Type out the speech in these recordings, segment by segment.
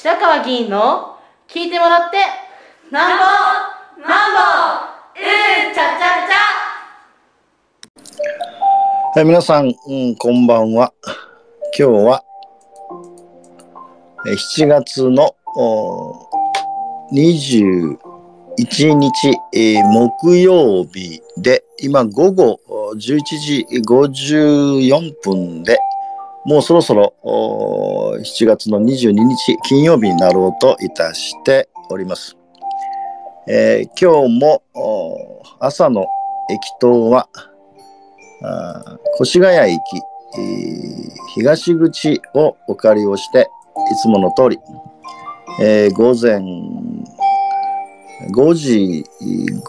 白川議員の聞いてもらってなんぼなんぼうんちゃちゃちゃはい、皆さん、うん、こんばんは。今日は、7月のお21日、えー木曜日で、今午後11時54分で、もうそろそろお7月の22日金曜日になろうといたしております。えー今日もお朝の駅頭は、越谷駅、えー東口をお借りをして、いつもの通り、えー午前5時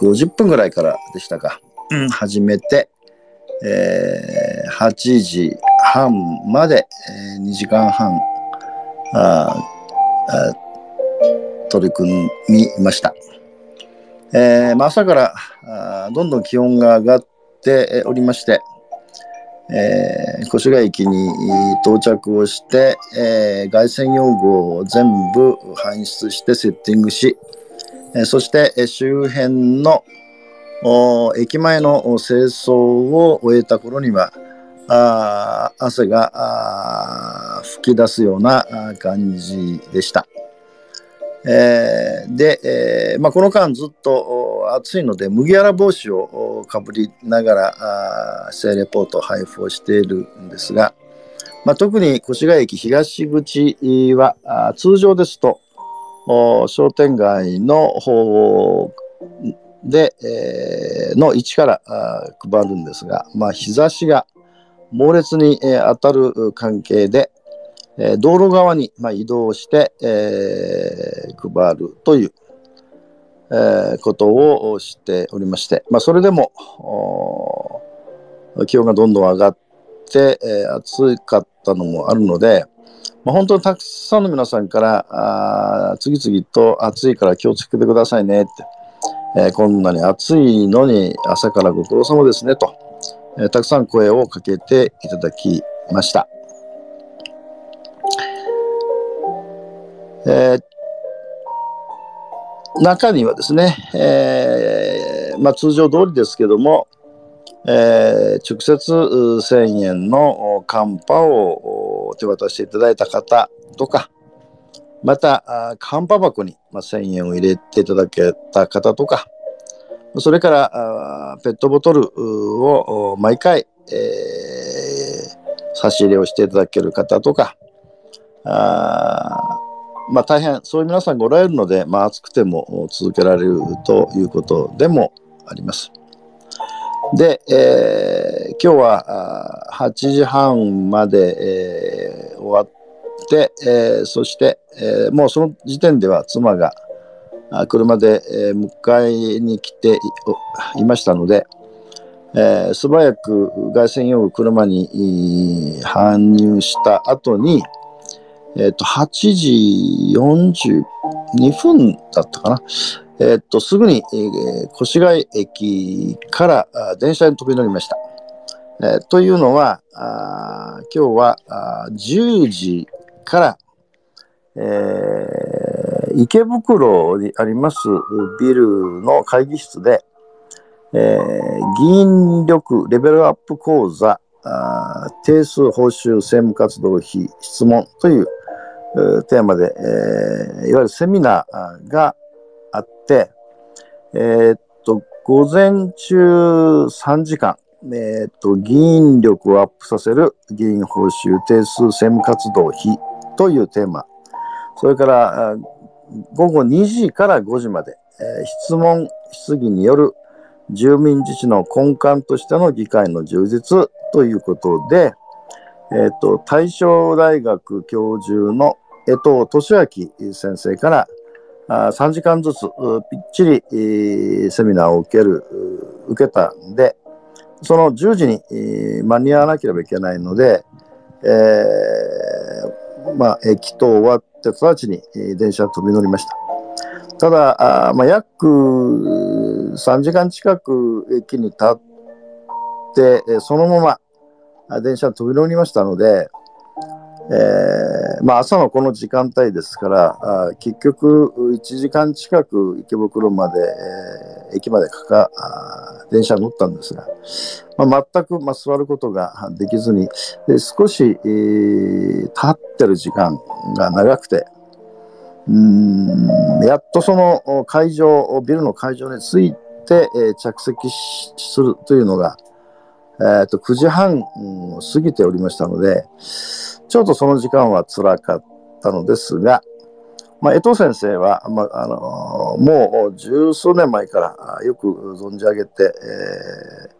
50分ぐらいからでしたか、うん始めて、えー8時半まで、え2時間半ああ取り組みました。えーまあ、朝からあどんどん気温が上がっておりまして、えー越谷駅に到着をして、えー外線用具を全部搬出してセッティングし、えーそしてえ周辺の駅前の清掃を終えた頃にはあ汗があ吹き出すような感じでした。えーで、えーまあ、この間ずっと暑いので麦わら帽子をかぶりながらあー性レポートを配布をしているんですが、まあ、特に越谷駅東口は通常ですと商店街の方で、えーの位置からあ配るんですが、まあ、日差しが猛烈に、えー当たる関係で、えー道路側に、まあ、移動して、えー配るという、えーことをしておりまして、まあ、それでも気温がどんどん上がって、えー暑かったのもあるので、まあ、本当にたくさんの皆さんからあ次々と暑いから気をつけてくださいねって、えーこんなに暑いのに朝からご苦労様ですねと、えーたくさん声をかけていただきました。えー中にはですね、えーまあ、通常通りですけども、えー直接1000円のおカンパを手渡していただいた方とか、また、あカンパ箱に、まあ、1000円を入れていただけた方とか、それからあペットボトルを毎回、えー差し入れをしていただける方とか、あまあ、大変そういう皆さんがおられるので、まあ、暑くても続けられるということでもあります。で、えー今日は8時半まで、えー終わって、えーそして、えーもうその時点では妻が車で、え迎えに来ていいましたので、えー素早く外線用具車に搬入した後に、えっ、と、8時42分だったかな。えっ、と、すぐに、えー越谷駅から電車に飛び乗りました。えーというのは、あ今日はあ10時から、えー池袋にありますビルの会議室で、えー議員力レベルアップ講座、あ定数報酬政務活動費質問というテーマで、えーいわゆるセミナーがあって、えーっと、午前中3時間、えーっと、議員力をアップさせる議員報酬定数政務活動費というテーマ、それから午後2時から5時まで、えー質問、質疑による住民自治の根幹としての議会の充実ということで、えっ、と、大正大学教授の江藤俊明先生からあ3時間ずつぴっちり、えーセミナーを受ける、受けたんで、その10時に、えー間に合わなければいけないので、えーまあ、駅と終わって直ちに、え電車飛び乗りました。ただ、あまあ、約3時間近く駅に立って、えそのままあ電車飛び乗りましたので、えーまあ、朝のこの時間帯ですからあ結局1時間近く池袋まで、えー、駅までかか電車乗ったんですが、まあ、全く、まあ、座ることができずにで少し、えー、立ってる時間が長くてうんやっとその会場ビルの会場に着いて、えー、着席するというのが、えーと、9時半、過ぎておりましたので、ちょっとその時間は辛かったのですが、まあ、江藤先生は、まあ、あのもう十数年前からよく存じ上げて、えー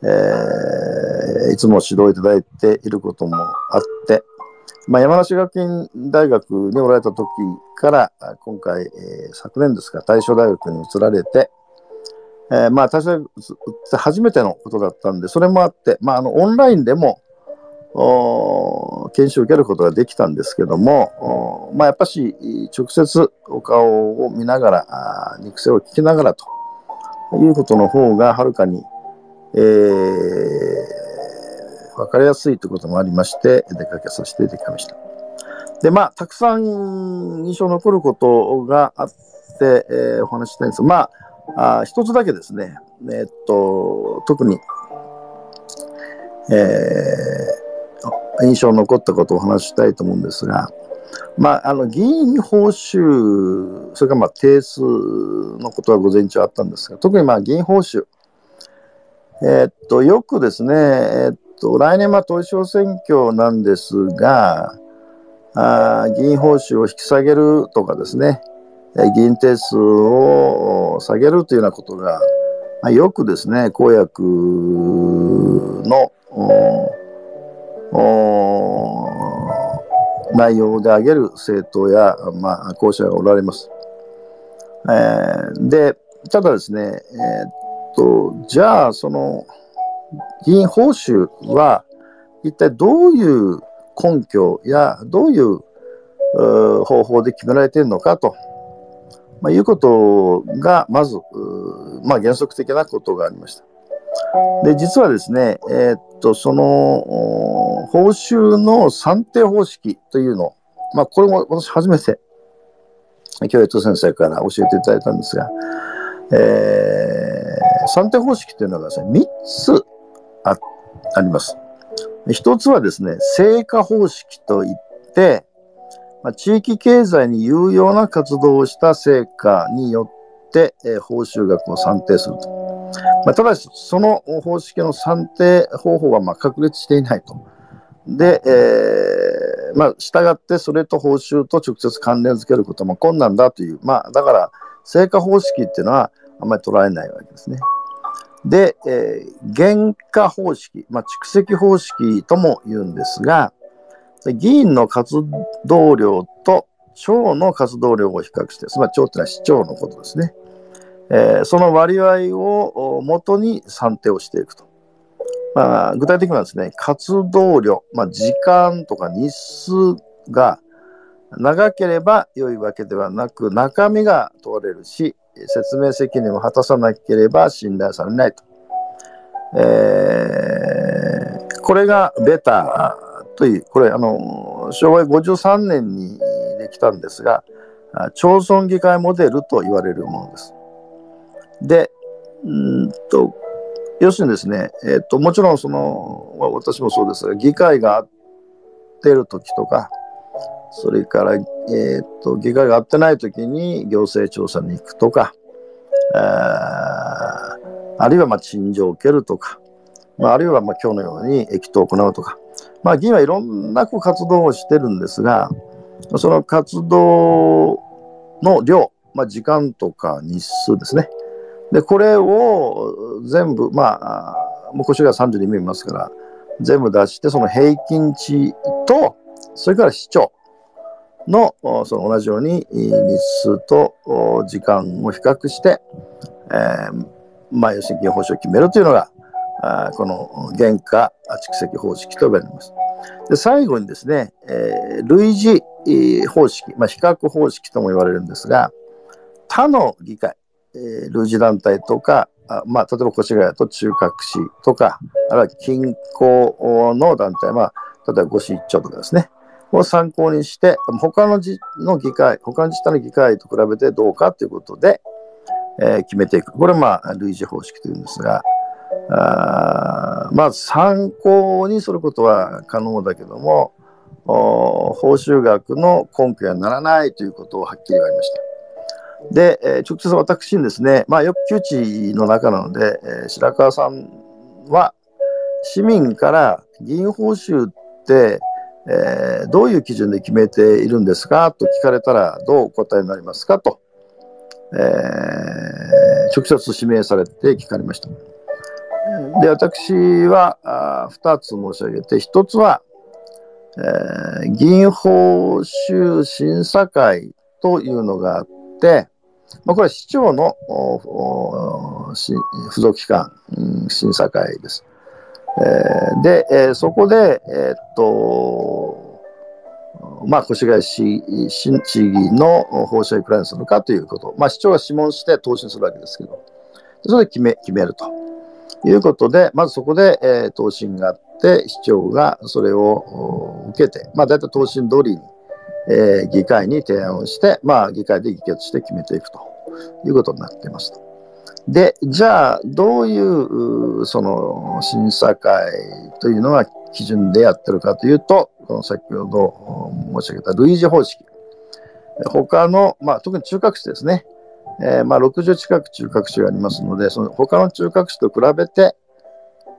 えー、いつも指導いただいていることもあって、まあ、山梨学院大学におられた時から今回、えー、昨年ですか大正大学に移られて、えー、まあ、私は初めてのことだったんで、それもあって、まあ、あの、オンラインでも、研修を受けることができたんですけども、まあ、やっぱし、直接お顔を見ながら、肉声を聞きながらということの方が、はるかに、えー、分かりやすいということもありまして、出かけさせていただきました。で、まあ、たくさん印象残ることがあって、えー、お話したいんです、まあ、あ一つだけですね、えー、っと、特に、えー、印象に残ったことをお話ししたいと思うんですが、まあ、あの議員報酬、それからまあ定数のことは午前中あったんですが、特にまあ議員報酬、えー、っとよくですね、えー、っと来年、まあ、統一選挙なんですがあ、議員報酬を引き下げるとかですね、議員定数を下げるというようなことが、まあ、よくですね、公約の内容で挙げる政党や、まあ、候補者がおられます。えー、で、ただですね、えー、っと、じゃあ、その、議員報酬は、一体どういう根拠や、どういう方法で決められているのかとまあ、いうことが、まず、まあ、原則的なことがありました。で、実はですね、えー、っと、その、報酬の算定方式というの、まあ、これも私初めて、教育先生から教えていただいたんですが、えー、算定方式というのがですね、3つああります。1つはですね、成果方式といって、まあ、地域経済に有用な活動をした成果によって、えー、報酬額を算定すると。まあ、ただし、その方式の算定方法はまあ確立していないと。で、えー、まあ、従ってそれと報酬と直接関連づけることも困難だという、まあ、だから、成果方式っていうのはあんまり捉えないわけですね。で、えー、原価方式、まあ、蓄積方式とも言うんですが、議員の活動量と町の活動量を比較して、つまり町というのは市長のことですね。えー、その割合をもとに算定をしていくと。まあ、具体的にはですね、活動量、まあ、時間とか日数が長ければ良いわけではなく、中身が問われるし、説明責任を果たさなければ信頼されないと。えー、これがベタという、これ、あの、昭和53年にできたんですが、町村議会モデルと言われるものです。で、うんと、要するにですね、えっ、と、もちろんその、私もそうですが、議会が合ってる時とか、それから、えっ、と、議会が合ってない時に行政調査に行くとか、ああるいはまあ陳情を受けるとか、まあ、あるいはまあ今日のように駅頭を行うとか、まあ、議員はいろんなこう活動をしてるんですが、その活動の量、まあ、時間とか日数ですね。で、これを全部、まあ、もう腰が32名いますから、全部出して、その平均値と、それから市長のその同じように日数と時間を比較して、えー、まあ、要するに議員報酬を決めるというのが、あこの原価蓄積方式と呼ばれます。で最後にですね、えー、類似方式、まあ、比較方式とも言われるんですが、他の議会、えー、類似団体とか、あまあ、例えば越谷と中核市とか、あるいは近郊の団体、まあ、例えば五市一町とかですね、を参考にして、他のじの議会、他の自治体の議会と比べてどうかということで、えー決めていく。これはまあ、類似方式というんですが、あまあ、参考にすることは可能だけども、報酬額の根拠にはならないということをはっきり言われました。で、えー直接私にですね、まあ、よく窮地の中なので、えー白川さんは市民から議員報酬って、えーどういう基準で決めているんですか？と聞かれたらどうお答えになりますか？と、えー直接指名されて聞かれました。で、私はあ2つ申し上げて、1つは、えー議員報酬審査会というのがあって、まあ、これは市長のおおし付属機関、うん審査会です。えーで、えーそこで、えーっと、まあ、越谷市市市議の報酬をいくらにするかということ、まあ、市長が諮問して答申するわけですけど、それで決め決めるということで、まずそこで、えー答申があって、市長がそれを受けて、まあ、大体答申通りに、えー議会に提案をして、まあ、議会で議決して決めていくということになっていますと。で、じゃあ、どういう、その、審査会というのが基準でやってるかというと、この先ほど申し上げた類似方式。他の、まあ、特に中核市ですね。えーまあ、60近く中核市がありますので、その他の中核市と比べて、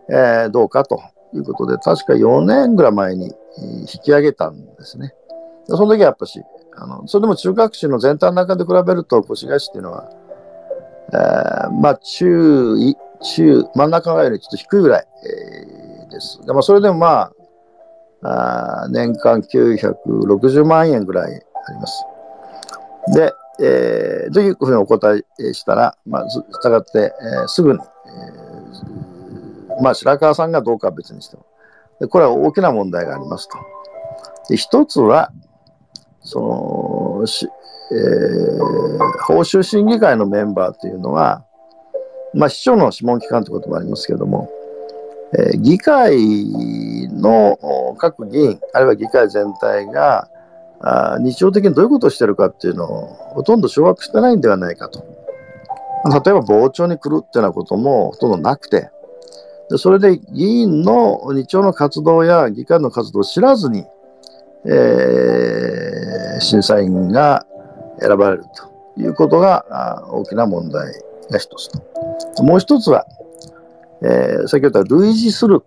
えーどうかということで、確か4年ぐらい前に引き上げたんですね。その時はやっぱし、あのそれでも中核市の全体の中で比べると、越谷市っていうのは、えーまあ、中位、中、真ん中よりちょっと低いぐらい、えーです。でまあ、それでもまあ、あ年間960万円ぐらいあります。で、えー、どういうふうにお答えしたら、まあ、ずしたがって、えーすぐに、えーまあ、白川さんがどうかは別にしても。でこれは大きな問題がありますと。で一つは、その、しえー報酬審議会のメンバーというのは、まあ、市長の諮問機関ということもありますけれども、えー議会の各議員、あるいは議会全体が、あ日常的にどういうことをしてるかっていうのをほとんど掌握してないんではないかと。例えば傍聴に来るっていうようなこともほとんどなくて、でそれで議員の日常の活動や議会の活動を知らずに、えー審査員が選ばれるということが大きな問題が一つと。もう一つは、えー先ほど言った類似する、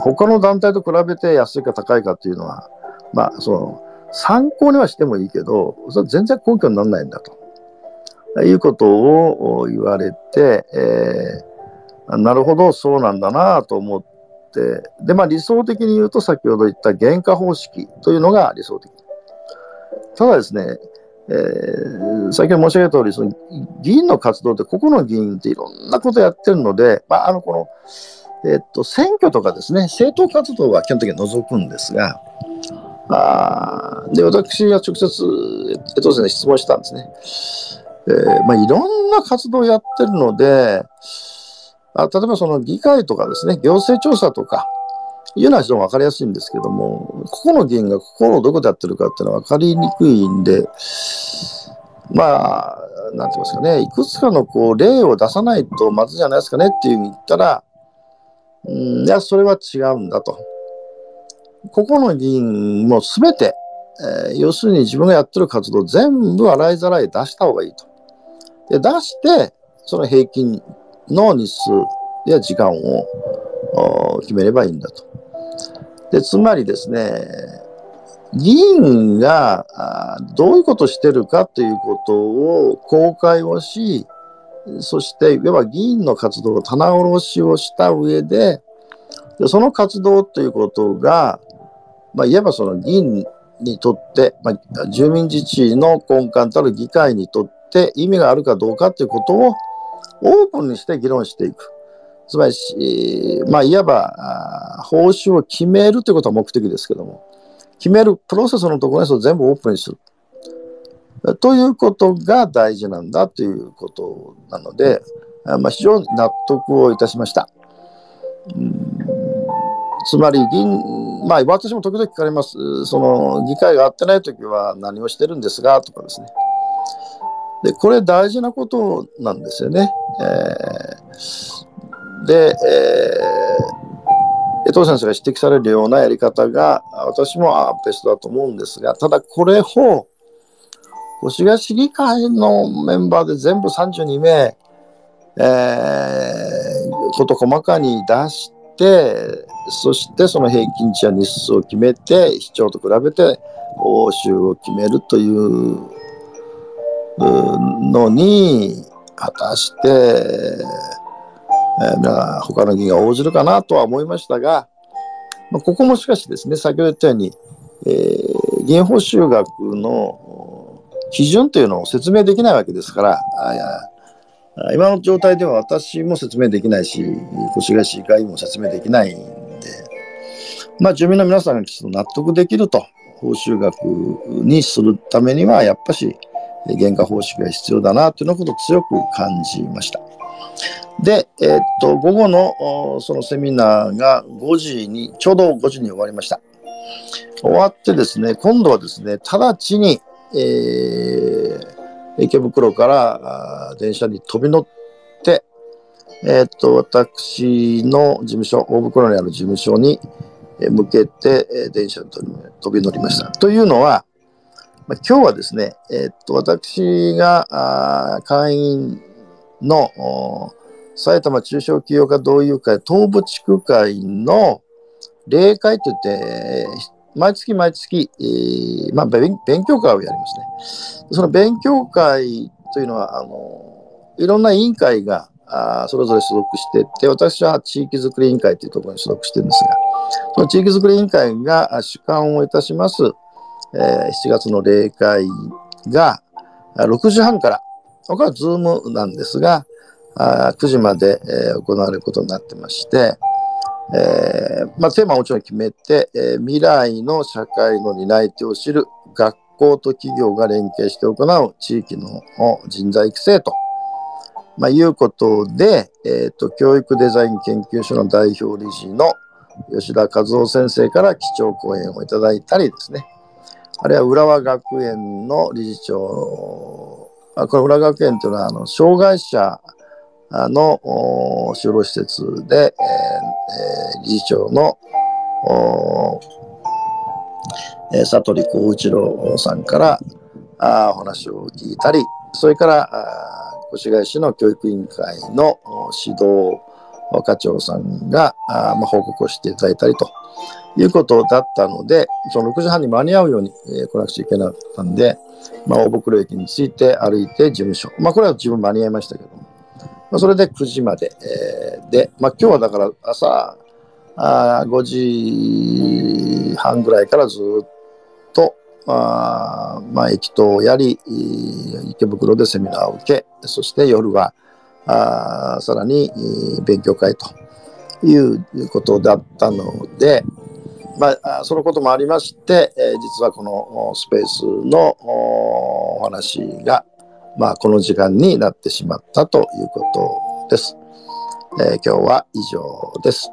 他の団体と比べて安いか高いかというのは、まあ、その参考にはしてもいいけど、それは全然根拠にならないんだということを言われて、えーなるほど、そうなんだなと思って、で、まあ理想的に言うと先ほど言った原価方式というのが理想的。ただですね、えー先ほど申し上げた通り、その議員の活動って、個々の議員っていろんなことやってるので、まあ、あの、この、えっと、選挙とかですね、政党活動は基本的に除くんですが、あで、私は直接、江藤先生に質問したんですね。えーまあ、いろんな活動をやってるので、あ例えばその議会とかですね、行政調査とか、いうのは非常に分かりやすいんですけども、個々の議員が心をどこでやってるかっていうのは分かりにくいんで、まあ、なんて言いますかね、いくつかのこう例を出さないとまずいじゃないですかねっていうふうに言ったら、うん、いや、それは違うんだと。個々の議員もすべて、えー要するに自分がやってる活動全部洗いざらい出した方がいいと。で、出して、その平均の日数や時間を決めればいいんだと。で、つまりですね、議員がどういうことをしてるかということを公開をし、そして、いわば議員の活動を棚卸しをした上で、でその活動ということが、まあ、いわばその議員にとって、まあ、住民自治の根幹たる議会にとって意味があるかどうかということをオープンにして議論していく。つまり、まあ、いわば報酬を決めるということは目的ですけども、決めるプロセスのところにそれ全部オープンにする。ということが大事なんだということなので、まあ、非常に納得をいたしました。つまり議員、まあ、私も時々聞かれます。その、議会が合ってない時は何をしてるんですがとかですね。で、これ大事なことなんですよね。えー、で、えー、江藤先生が指摘されるようなやり方が、私もベストだと思うんですが、ただこれを、越谷市議会のメンバーで全部32名、えー、こと細かに出して、そしてその平均値や日数を決めて、市長と比べて報酬を決めるというのに、果たして、えー、他の議員が応じるかなとは思いましたが、まあ、ここもしかしですね、先ほど言ったように、えー、議員報酬額の基準というのを説明できないわけですから、あ今の状態では私も説明できないし、越谷市議会も説明できないんで、まあ、住民の皆さんがきちんと納得できると、報酬額にするためには、やっぱし、原価方式が必要だなというのことを強く感じました。で、えー、っと、午後のそのセミナーが5時に、ちょうど5時に終わりました。終わってですね、今度はですね、直ちに、えー、池袋から電車に飛び乗って、えー、っと、私の事務所、大袋にある事務所に向けて電車に飛び乗りました。というのは、まあ、今日はですね、えー、っと、私が会員の埼玉中小企業家同友会東部地区会の例会といって、毎月毎月、えー、まあ勉、強会をやりますね。その勉強会というのは、あの、いろんな委員会があそれぞれ所属してて、私は地域づくり委員会というところに所属してるんですが、その地域づくり委員会が主管をいたします、えー、7月の例会が6時半から、これはズームなんですが、あ9時まで、えー、行われることになってまして、えー、まあ、テーマはもちろん決めて、えー、未来の社会の担い手を知る学校と企業が連携して行う地域の人材育成と、まあ、いうことで、えーと、教育デザイン研究所の代表理事の吉田和夫先生から基調講演をいただいたりですね、あるいは浦和学園の理事長、あこの浦和学園というのはあの障害者の就労施設で、えー、理事長の佐藤幸一郎さんからあお話を聞いたり、それから越谷市の教育委員会の指導課長さんがあ、まあ、報告をしていただいたりということだったので、その6時半に間に合うように、えー、来なくちゃいけなかったんで、まあ、大袋駅に着いて歩いて事務所。まあ、これは自分間に合いましたけど、まあ、それで9時まで、えー、で、まあ、今日はだから朝あ5時半ぐらいからずっと、あまあ、駅頭をやり、池袋でセミナーを受け、そして夜はあさらに勉強会ということだったので、まあ、そのこともありまして、えー、実はこのスペースのお話が、まあ、この時間になってしまったということです。えー、今日は以上です。